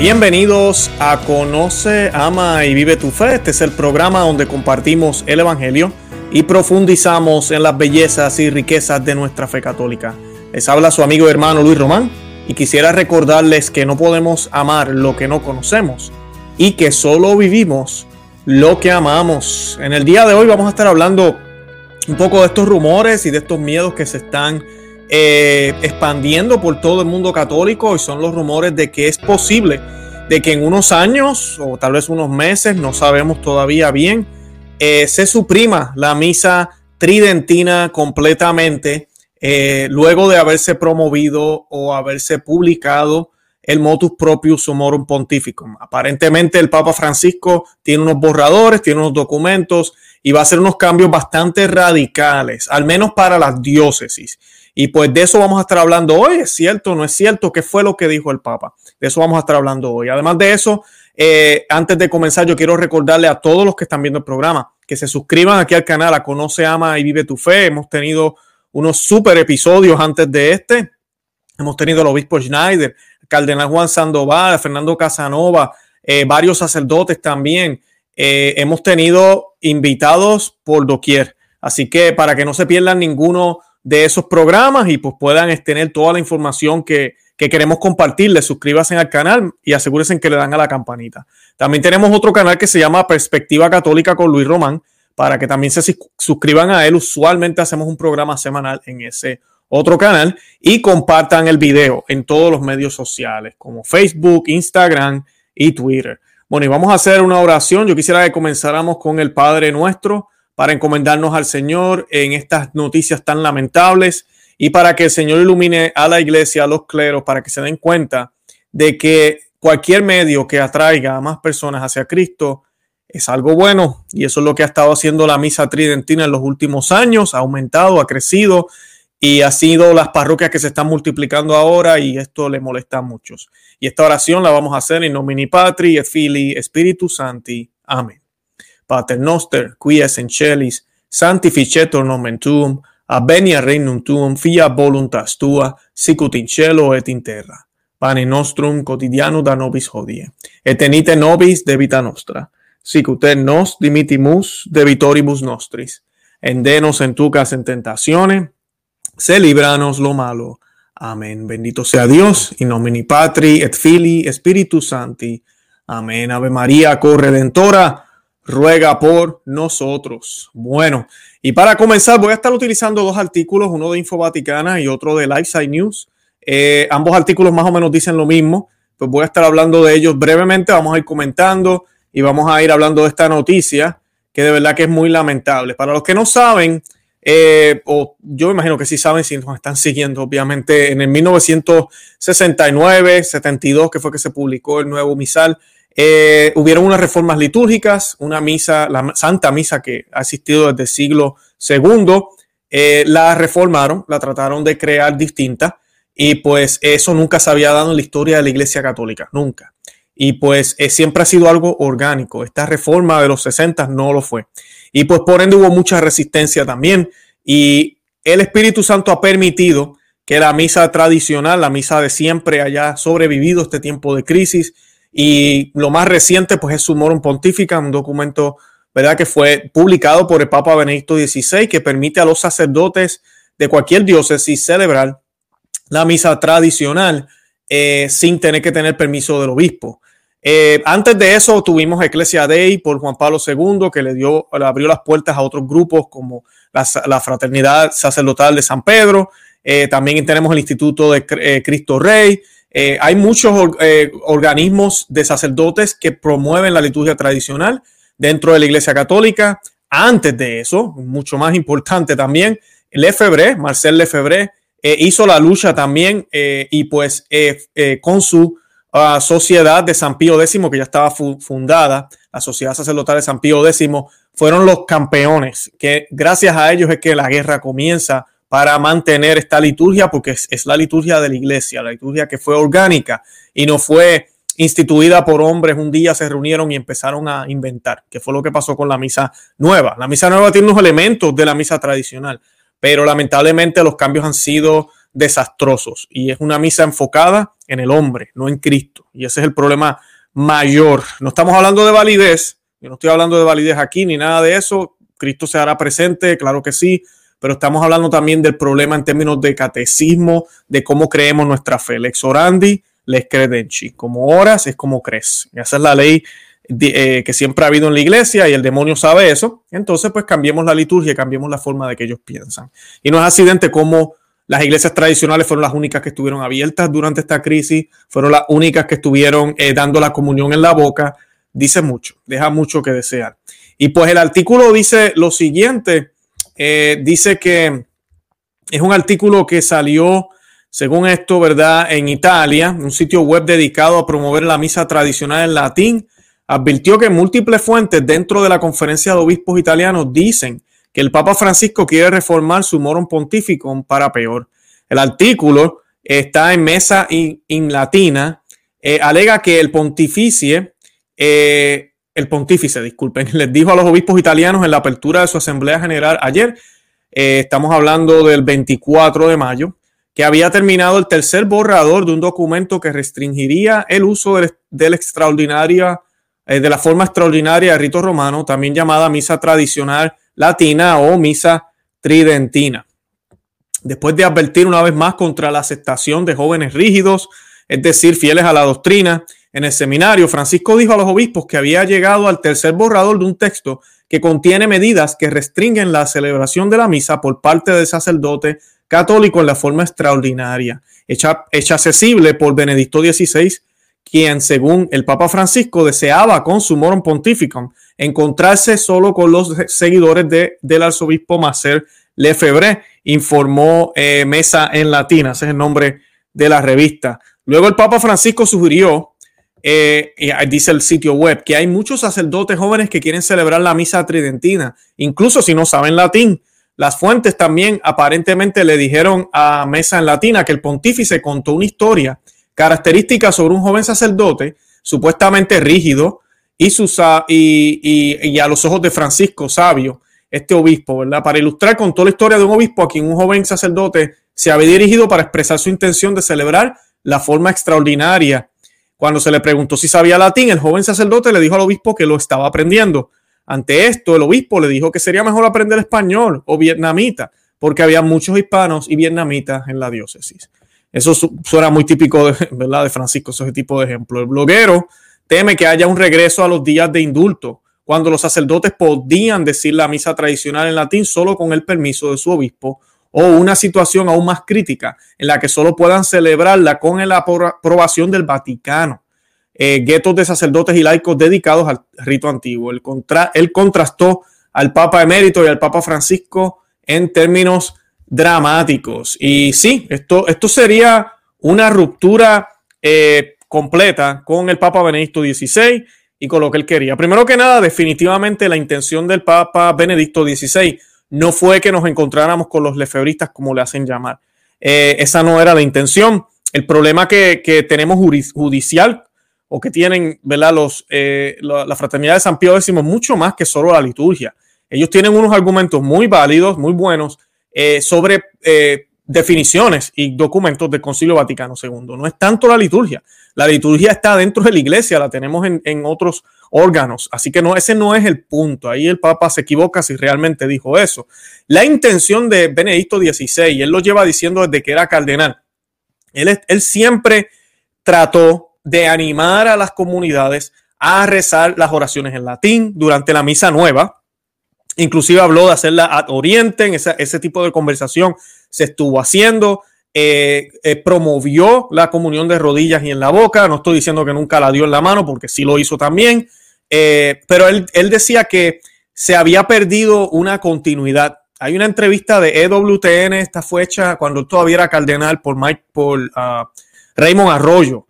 Bienvenidos a Conoce, Ama y Vive tu Fe. Este es el programa donde compartimos el Evangelio y profundizamos en las bellezas y riquezas de nuestra fe católica. Les habla su amigo y hermano Luis Román y quisiera recordarles que no podemos amar lo que no conocemos y que solo vivimos lo que amamos. En el día de hoy vamos a estar hablando un poco de estos rumores y de estos miedos que se están eh, expandiendo por todo el mundo católico y son los rumores de que es posible de que en unos años o tal vez unos meses, no sabemos todavía bien, eh, se suprima la misa tridentina completamente eh, luego de haberse promovido o haberse publicado el motus propius humorum pontificum. Aparentemente el Papa Francisco tiene unos borradores, tiene unos documentos y va a hacer unos cambios bastante radicales, al menos para las diócesis. Y pues de eso vamos a estar hablando hoy. ¿Es cierto? ¿No es cierto? ¿Qué fue lo que dijo el Papa? De eso vamos a estar hablando hoy. Además de eso, eh, antes de comenzar, yo quiero recordarle a todos los que están viendo el programa que se suscriban aquí al canal a Conoce, Ama y Vive tu Fe. Hemos tenido unos super episodios antes de este. Hemos tenido al obispo Schneider, Cardenal Juan Sandoval, Fernando Casanova, eh, varios sacerdotes también. Eh, hemos tenido invitados por doquier. Así que para que no se pierdan ninguno de esos programas y pues puedan tener toda la información que, queremos compartirles. Suscríbanse al canal y asegúrense que le dan a la campanita. También tenemos otro canal que se llama Perspectiva Católica con Luis Román para que también se suscriban a él. Usualmente hacemos un programa semanal en ese otro canal y compartan el video en todos los medios sociales como Facebook, Instagram y Twitter. Bueno, y vamos a hacer una oración. Yo quisiera que comenzáramos con el Padre Nuestro para encomendarnos al Señor en estas noticias tan lamentables y para que el Señor ilumine a la iglesia, a los cleros, para que se den cuenta de que cualquier medio que atraiga a más personas hacia Cristo es algo bueno y eso es lo que ha estado haciendo la misa tridentina en los últimos años, ha aumentado, ha crecido y ha sido las parroquias que se están multiplicando ahora y esto le molesta a muchos. Y esta oración la vamos a hacer en nomini Patri et Filii Spiritus Santi. Amén. Pater noster, qui es in celis, sanctificetur nomen tuum, abenia regnum tuum, fia voluntas tua, sicut in cielo et in terra. Pane nostrum quotidiano da nobis hodie, et tenite nobis debita nostra, sicut et nos dimitimus debitoribus nostris, endenos en tucas en tentatione, se libranos lo malo. Amen. Bendito sea Dios, in nomini Patri et Filii Spiritus Sancti. Amen. Ave Maria, corredentora, ruega por nosotros. Bueno, y para comenzar voy a estar utilizando dos artículos, uno de Info Vaticana y otro de Lifeside News. Eh, ambos artículos más o menos dicen lo mismo, pues voy a estar hablando de ellos brevemente, vamos a ir comentando y vamos a ir hablando de esta noticia que de verdad que es muy lamentable. Para los que no saben, eh, o yo imagino que sí saben si nos están siguiendo, obviamente en el 1969, 72, que fue que se publicó el nuevo misal, eh, hubieron unas reformas litúrgicas, una misa, la Santa Misa que ha existido desde el siglo II, eh, la reformaron, la trataron de crear distinta y pues eso nunca se había dado en la historia de la Iglesia Católica, nunca. Y pues eh, siempre ha sido algo orgánico. Esta reforma de los 60 no lo fue. Y pues por ende hubo mucha resistencia también. Y el Espíritu Santo ha permitido que la misa tradicional, la misa de siempre, haya sobrevivido este tiempo de crisis y lo más reciente, pues es Sumorum Pontifica, un documento, ¿verdad?, que fue publicado por el Papa Benedicto XVI, que permite a los sacerdotes de cualquier diócesis celebrar la misa tradicional eh, sin tener que tener permiso del obispo. Eh, antes de eso tuvimos Ecclesia Dei por Juan Pablo II, que le dio, le abrió las puertas a otros grupos como la, Fraternidad Sacerdotal de San Pedro. Eh, también tenemos el Instituto de Cristo Rey, eh, hay muchos eh, organismos de sacerdotes que promueven la liturgia tradicional dentro de la Iglesia Católica. Antes de eso, mucho más importante también, Lefebvre, Marcel Lefebvre, eh, hizo la lucha también y pues con su ah, sociedad de San Pío X, que ya estaba fundada, la Sociedad Sacerdotal de San Pío X, fueron los campeones, que gracias a ellos es que la guerra comienza para mantener esta liturgia, porque es, la liturgia de la iglesia, la liturgia que fue orgánica y no fue instituida por hombres. Un día se reunieron y empezaron a inventar, que fue lo que pasó con la misa nueva. La misa nueva tiene unos elementos de la misa tradicional, pero lamentablemente los cambios han sido desastrosos. Y es una misa enfocada en el hombre, no en Cristo. Y ese es el problema mayor. No estamos hablando de validez, yo no estoy hablando de validez aquí ni nada de eso. Cristo se hará presente, claro que sí, pero estamos hablando también del problema en términos de catecismo, de cómo creemos nuestra fe. Lex orandi, lex credenci. Como oras es como crees. Esa es la ley eh, que siempre ha habido en la iglesia y el demonio sabe eso. Entonces, pues cambiemos la liturgia, cambiemos la forma de que ellos piensan. Y no es accidente como las iglesias tradicionales fueron las únicas que estuvieron abiertas durante esta crisis, fueron las únicas que estuvieron eh, dando la comunión en la boca. Dice mucho, deja mucho que desear. Y pues el artículo dice lo siguiente, eh, dice que es un artículo que salió, según esto, ¿verdad? En Italia, un sitio web dedicado a promover la misa tradicional en latín, advirtió que múltiples fuentes dentro de la conferencia de obispos italianos dicen que el Papa Francisco quiere reformar su morum pontificum para peor. El artículo está en mesa in, latina, eh, alega que el pontificie, eh, el pontífice, disculpen, les dijo a los obispos italianos en la apertura de su asamblea general ayer, eh, estamos hablando del 24 de mayo, que había terminado el tercer borrador de un documento que restringiría el uso del, del extraordinaria, de la forma extraordinaria de rito romano, también llamada misa tradicional latina o misa tridentina. Después de advertir una vez más contra la aceptación de jóvenes rígidos, es decir, fieles a la doctrina, en el seminario, Francisco dijo a los obispos que había llegado al tercer borrador de un texto que contiene medidas que restringen la celebración de la misa por parte del sacerdote católico en la forma extraordinaria, hecha, hecha accesible por Benedicto XVI, quien, según el Papa Francisco, deseaba con su morum pontificum encontrarse solo con los seguidores de, del arzobispo Macer Lefebvre, informó eh, Mesa en Latina, ese es el nombre de la revista. Luego el Papa Francisco sugirió, eh, dice el sitio web, que hay muchos sacerdotes jóvenes que quieren celebrar la misa tridentina, incluso si no saben latín. Las fuentes también aparentemente le dijeron a Mesa en Latina que el pontífice contó una historia característica sobre un joven sacerdote supuestamente rígido, y, y, a los ojos de Francisco, sabio, este obispo, ¿verdad? Para ilustrar con toda la historia de un obispo a quien un joven sacerdote se había dirigido para expresar su intención de celebrar la forma extraordinaria. Cuando se le preguntó si sabía latín, el joven sacerdote le dijo al obispo que lo estaba aprendiendo. Ante esto, el obispo le dijo que sería mejor aprender español o vietnamita, porque había muchos hispanos y vietnamitas en la diócesis. Eso suena muy típico de, ¿verdad? de Francisco, ese tipo de ejemplo. El bloguero teme que haya un regreso a los días de indulto, cuando los sacerdotes podían decir la misa tradicional en latín solo con el permiso de su obispo, o una situación aún más crítica en la que solo puedan celebrarla con la aprobación del Vaticano. Eh, guetos de sacerdotes y laicos dedicados al rito antiguo. El él contrastó al Papa emérito y al Papa Francisco en términos dramáticos. Y sí, esto, esto sería una ruptura eh, completa con el Papa Benedicto XVI y con lo que él quería. Primero que nada, definitivamente la intención del Papa Benedicto XVI no fue que nos encontráramos con los lefebristas, como le hacen llamar. Eh, esa no era la intención. El problema que, tenemos judicial o que tienen ¿verdad? Los, eh, la, fraternidad de San Pío X mucho más que solo la liturgia. Ellos tienen unos argumentos muy válidos, muy buenos eh, sobre definiciones y documentos del Concilio Vaticano II. No es tanto la liturgia. La liturgia está dentro de la iglesia, la tenemos en, otros órganos. Así que no, ese no es el punto. Ahí el Papa se equivoca si realmente dijo eso. La intención de Benedicto XVI, él lo lleva diciendo desde que era cardenal, él, siempre trató de animar a las comunidades a rezar las oraciones en latín durante la misa nueva, Inclusive habló de hacerla ad oriente, ese, ese tipo de conversación se estuvo haciendo. Eh, eh, promovió la comunión de rodillas y en la boca. No estoy diciendo que nunca la dio en la mano, porque sí lo hizo también. Eh, pero él, decía que se había perdido una continuidad. Hay una entrevista de EWTN, esta fue hecha cuando todavía era cardenal por, Mike, por uh, Raymond Arroyo.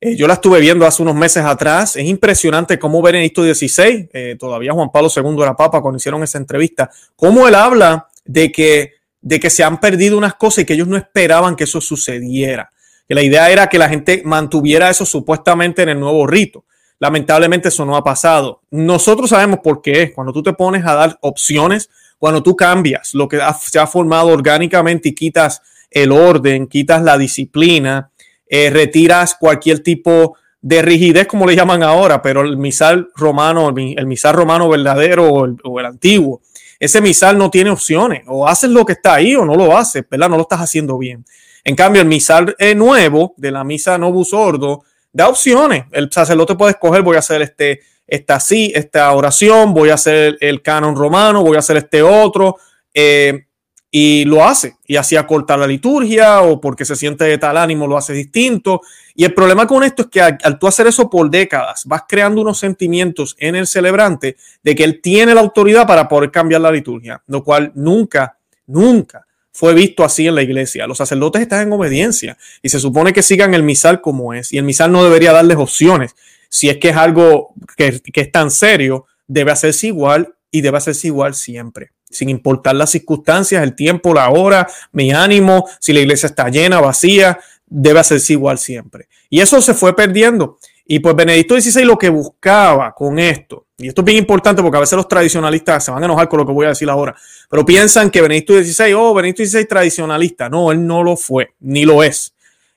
Yo la estuve viendo hace unos meses atrás. Es impresionante cómo Benedicto XVI, todavía Juan Pablo II era papa cuando hicieron esa entrevista, cómo él habla de que, de que se han perdido unas cosas y que ellos no esperaban que eso sucediera. Que la idea era que la gente mantuviera eso supuestamente en el nuevo rito. Lamentablemente eso no ha pasado. Nosotros sabemos por qué es. Cuando tú te pones a dar opciones, cuando tú cambias lo que se ha formado orgánicamente y quitas el orden, quitas la disciplina, eh, retiras cualquier tipo de rigidez, como le llaman ahora, pero el misal romano, el, misal romano verdadero o el, antiguo, ese misal no tiene opciones, o haces lo que está ahí o no lo haces, ¿verdad? No lo estás haciendo bien. En cambio, el misal eh, nuevo de la misa novus ordo da opciones. El sacerdote puede escoger, voy a hacer este, esta sí, esta oración, voy a hacer el canon romano, voy a hacer este otro. Eh, y lo hace y así acorta la liturgia o porque se siente de tal ánimo lo hace distinto. Y el problema con esto es que al, tú hacer eso por décadas vas creando unos sentimientos en el celebrante de que él tiene la autoridad para poder cambiar la liturgia, lo cual nunca, nunca fue visto así en la iglesia. Los sacerdotes están en obediencia y se supone que sigan el misal como es y el misal no debería darles opciones. Si es que es algo que, que es tan serio, debe hacerse igual y debe hacerse igual siempre sin importar las circunstancias, el tiempo, la hora, mi ánimo, si la iglesia está llena, vacía, debe hacerse igual siempre. Y eso se fue perdiendo. Y pues Benedicto XVI lo que buscaba con esto, y esto es bien importante porque a veces los tradicionalistas se van a enojar con lo que voy a decir ahora, pero piensan que Benedicto XVI, oh, Benedicto XVI tradicionalista. No, él no lo fue, ni lo es.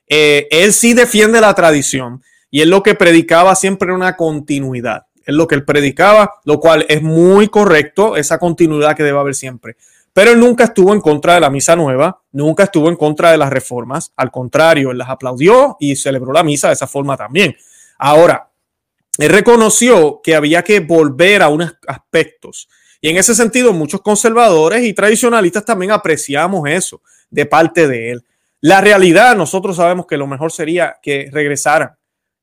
Eh, él sí defiende la tradición y él lo que predicaba siempre una continuidad es lo que él predicaba, lo cual es muy correcto, esa continuidad que debe haber siempre. Pero él nunca estuvo en contra de la misa nueva, nunca estuvo en contra de las reformas, al contrario, él las aplaudió y celebró la misa de esa forma también. Ahora, él reconoció que había que volver a unos aspectos. Y en ese sentido, muchos conservadores y tradicionalistas también apreciamos eso de parte de él. La realidad, nosotros sabemos que lo mejor sería que regresaran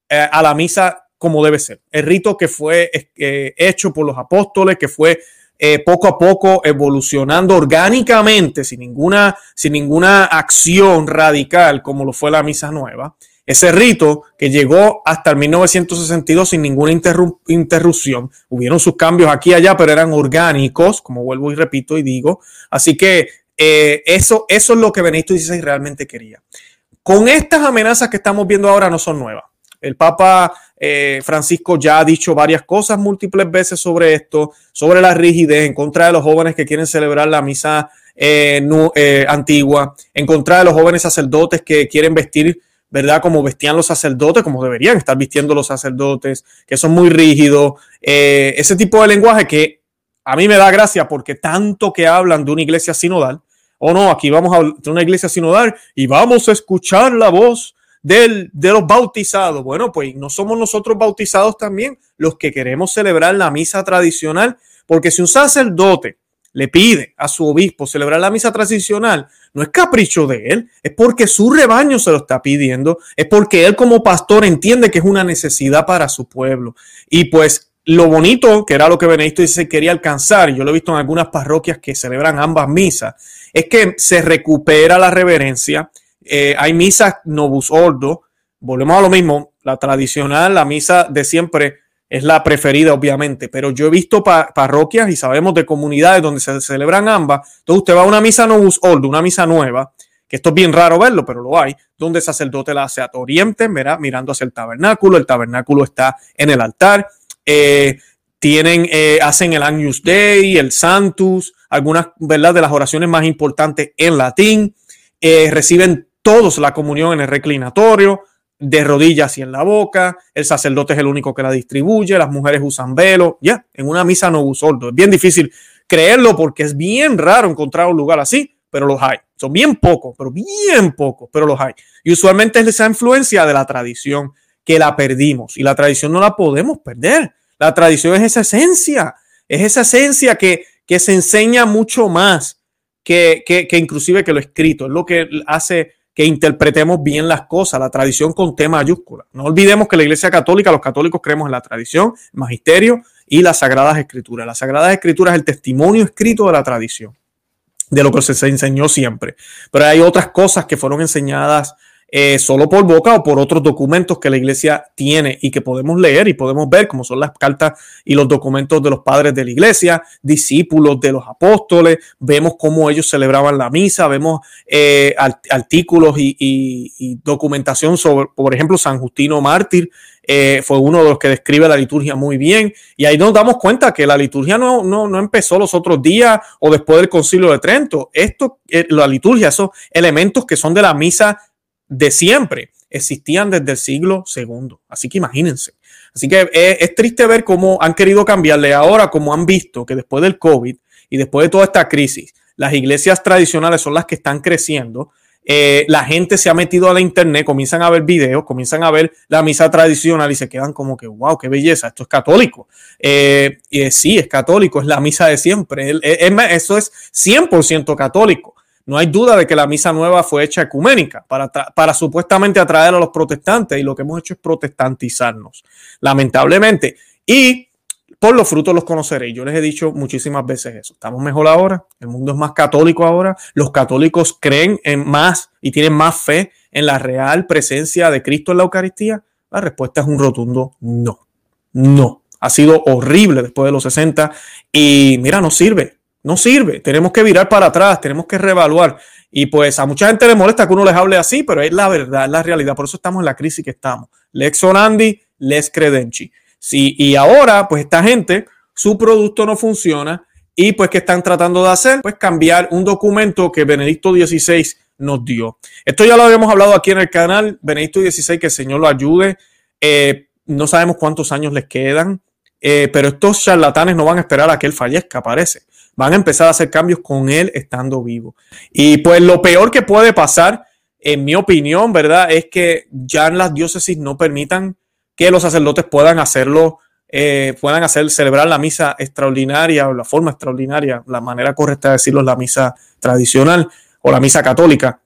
eh, a la misa como debe ser. El rito que fue eh, hecho por los apóstoles, que fue eh, poco a poco evolucionando orgánicamente, sin ninguna, sin ninguna acción radical, como lo fue la misa nueva. Ese rito que llegó hasta el 1962 sin ninguna interrupción. Hubieron sus cambios aquí y allá, pero eran orgánicos, como vuelvo y repito y digo. Así que eh, eso, eso es lo que Benito XVI realmente quería. Con estas amenazas que estamos viendo ahora no son nuevas. El Papa eh, Francisco ya ha dicho varias cosas múltiples veces sobre esto, sobre la rigidez, en contra de los jóvenes que quieren celebrar la misa eh, eh, antigua, en contra de los jóvenes sacerdotes que quieren vestir, ¿verdad? Como vestían los sacerdotes, como deberían estar vistiendo los sacerdotes, que son muy rígidos. ese tipo de lenguaje que a mí me da gracia porque tanto que hablan de una iglesia sinodal, o no, aquí vamos a una iglesia sinodal y vamos a escuchar la voz de los bautizados. Bueno, pues no somos nosotros bautizados también los que queremos celebrar la misa tradicional, porque si un sacerdote le pide a su obispo celebrar la misa tradicional, no es capricho de él, es porque su rebaño se lo está pidiendo, es porque él como pastor entiende que es una necesidad para su pueblo. Y pues lo bonito, que era lo que Benedicto dice quería alcanzar, y yo lo he visto en algunas parroquias que celebran ambas misas, es que se recupera la reverencia, eh, hay misas novus ordo. Volvemos a lo mismo. La tradicional, la misa de siempre es la preferida, obviamente. Pero yo he visto parroquias y sabemos de comunidades donde se celebran ambas. Entonces usted va a una misa novus ordo, una misa nueva, que esto es bien raro verlo, pero lo hay, donde el sacerdote la hace a oriente, mirando hacia el tabernáculo. El tabernáculo está en el altar. Eh, tienen, eh, hacen el Agnus Dei, el Santus, algunas ¿verdad? de las oraciones más importantes en latín. reciben todos la comunión en el reclinatorio, de rodillas y en la boca, el sacerdote es el único que la distribuye, las mujeres usan velo, ya, en una misa no sordo. Es bien difícil creerlo porque es bien raro encontrar un lugar así, pero los hay. Son bien pocos, pero bien pocos, pero los hay. Y usualmente es esa influencia de la tradición que la perdimos y la tradición no la podemos perder. La tradición es esa esencia, es esa esencia que, que se enseña mucho más que, que, que inclusive que lo escrito, es lo que hace que interpretemos bien las cosas, la tradición con T mayúscula. No olvidemos que la Iglesia Católica, los católicos creemos en la tradición, el magisterio y las Sagradas Escrituras. Las Sagradas Escrituras es el testimonio escrito de la tradición, de lo que se enseñó siempre. Pero hay otras cosas que fueron enseñadas eh, solo por boca o por otros documentos que la iglesia tiene y que podemos leer y podemos ver, como son las cartas y los documentos de los padres de la iglesia, discípulos de los apóstoles, vemos cómo ellos celebraban la misa, vemos eh, artículos y, documentación sobre, por ejemplo, San Justino Mártir. Eh, fue uno de los que describe la liturgia muy bien. Y ahí nos damos cuenta que la liturgia no, no, no empezó los otros días o después del concilio de Trento. Esto, la liturgia, esos elementos que son de la misa de siempre existían desde el siglo II. Así que imagínense. Así que es, triste ver cómo han querido cambiarle ahora, como han visto que después del COVID y después de toda esta crisis, las iglesias tradicionales son las que están creciendo. Eh, la gente se ha metido a la internet, comienzan a ver videos, comienzan a ver la misa tradicional y se quedan como que, wow, qué belleza, esto es católico. Eh, sí, es católico, es la misa de siempre. eso es 100% católico. No hay duda de que la misa nueva fue hecha ecuménica para, supuestamente atraer a los protestantes y lo que hemos hecho es protestantizarnos, lamentablemente. Y por los frutos los conoceréis. Yo les he dicho muchísimas veces eso. Estamos mejor ahora, el mundo es más católico ahora, los católicos creen en más y tienen más fe en la real presencia de Cristo en la Eucaristía. La respuesta es un rotundo no. No. Ha sido horrible después de los 60 y mira, no sirve no sirve. Tenemos que virar para atrás, tenemos que reevaluar. Y pues a mucha gente le molesta que uno les hable así, pero es la verdad, es la realidad. Por eso estamos en la crisis que estamos. Lex Orandi, les credenci. Sí, y ahora, pues esta gente, su producto no funciona y pues ¿qué están tratando de hacer? Pues cambiar un documento que Benedicto XVI nos dio. Esto ya lo habíamos hablado aquí en el canal. Benedicto XVI, que el Señor lo ayude. Eh, no sabemos cuántos años les quedan, eh, pero estos charlatanes no van a esperar a que él fallezca, parece van a empezar a hacer cambios con él estando vivo. Y pues lo peor que puede pasar, en mi opinión, ¿verdad? Es que ya en las diócesis no permitan que los sacerdotes puedan hacerlo, eh, puedan hacer, celebrar la misa extraordinaria o la forma extraordinaria, la manera correcta de decirlo la misa tradicional o la misa católica,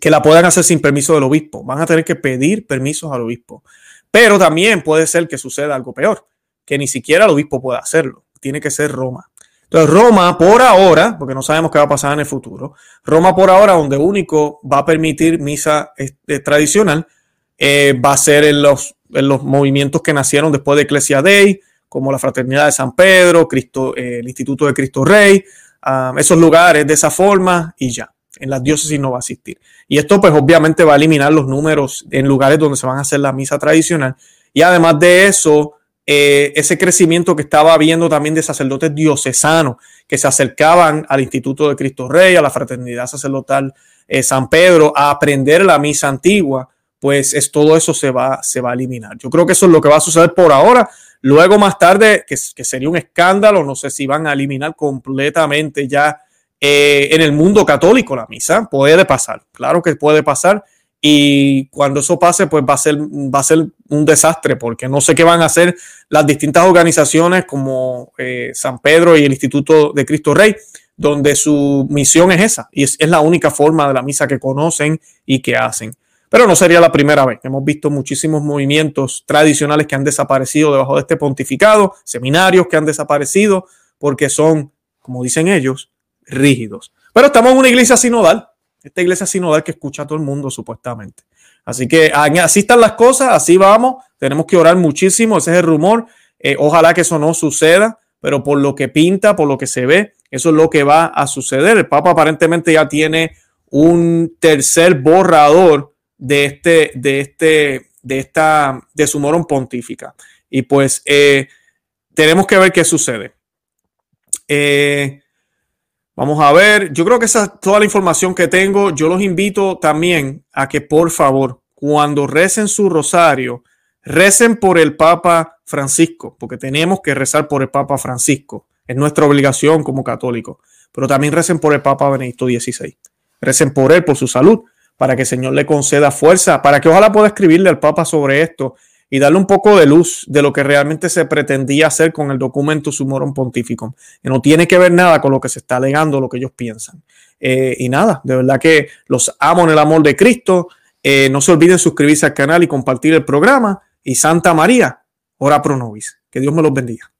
que la puedan hacer sin permiso del obispo. Van a tener que pedir permisos al obispo. Pero también puede ser que suceda algo peor, que ni siquiera el obispo pueda hacerlo. Tiene que ser Roma. Entonces, Roma por ahora, porque no sabemos qué va a pasar en el futuro, Roma por ahora, donde único va a permitir misa este, tradicional, eh, va a ser en los, en los movimientos que nacieron después de Ecclesia Dei, como la Fraternidad de San Pedro, Cristo, eh, el Instituto de Cristo Rey, ah, esos lugares de esa forma y ya. En las diócesis no va a existir. Y esto, pues, obviamente va a eliminar los números en lugares donde se van a hacer la misa tradicional. Y además de eso, eh, ese crecimiento que estaba habiendo también de sacerdotes diocesanos que se acercaban al Instituto de Cristo Rey, a la Fraternidad Sacerdotal eh, San Pedro, a aprender la misa antigua, pues es, todo eso se va, se va a eliminar. Yo creo que eso es lo que va a suceder por ahora. Luego, más tarde, que, sería un escándalo, no sé si van a eliminar completamente ya eh, en el mundo católico la misa. Puede pasar, claro que puede pasar y cuando eso pase, pues va a ser, va a ser un desastre, porque no sé qué van a hacer las distintas organizaciones como eh, San Pedro y el Instituto de Cristo Rey, donde su misión es esa, y es, es, la única forma de la misa que conocen y que hacen. Pero no sería la primera vez. Hemos visto muchísimos movimientos tradicionales que han desaparecido debajo de este pontificado, seminarios que han desaparecido porque son, como dicen ellos, rígidos. Pero estamos en una iglesia sinodal esta iglesia sinodal que escucha a todo el mundo supuestamente. Así que así están las cosas, así vamos. Tenemos que orar muchísimo, ese es el rumor. Eh, ojalá que eso no suceda, pero por lo que pinta, por lo que se ve, eso es lo que va a suceder. El Papa aparentemente ya tiene un tercer borrador de este, de este, de esta, de su morón pontífica. Y pues eh, tenemos que ver qué sucede. Eh, Vamos a ver, yo creo que esa es toda la información que tengo. Yo los invito también a que por favor, cuando recen su rosario, recen por el Papa Francisco, porque tenemos que rezar por el Papa Francisco. Es nuestra obligación como católicos. Pero también recen por el Papa Benedicto XVI. Recen por él, por su salud, para que el Señor le conceda fuerza, para que ojalá pueda escribirle al Papa sobre esto y darle un poco de luz de lo que realmente se pretendía hacer con el documento Sumorum Pontificum, que no tiene que ver nada con lo que se está alegando, lo que ellos piensan. Eh, y nada, de verdad que los amo en el amor de Cristo. Eh, no se olviden suscribirse al canal y compartir el programa. Y Santa María, ora pro nobis. Que Dios me los bendiga.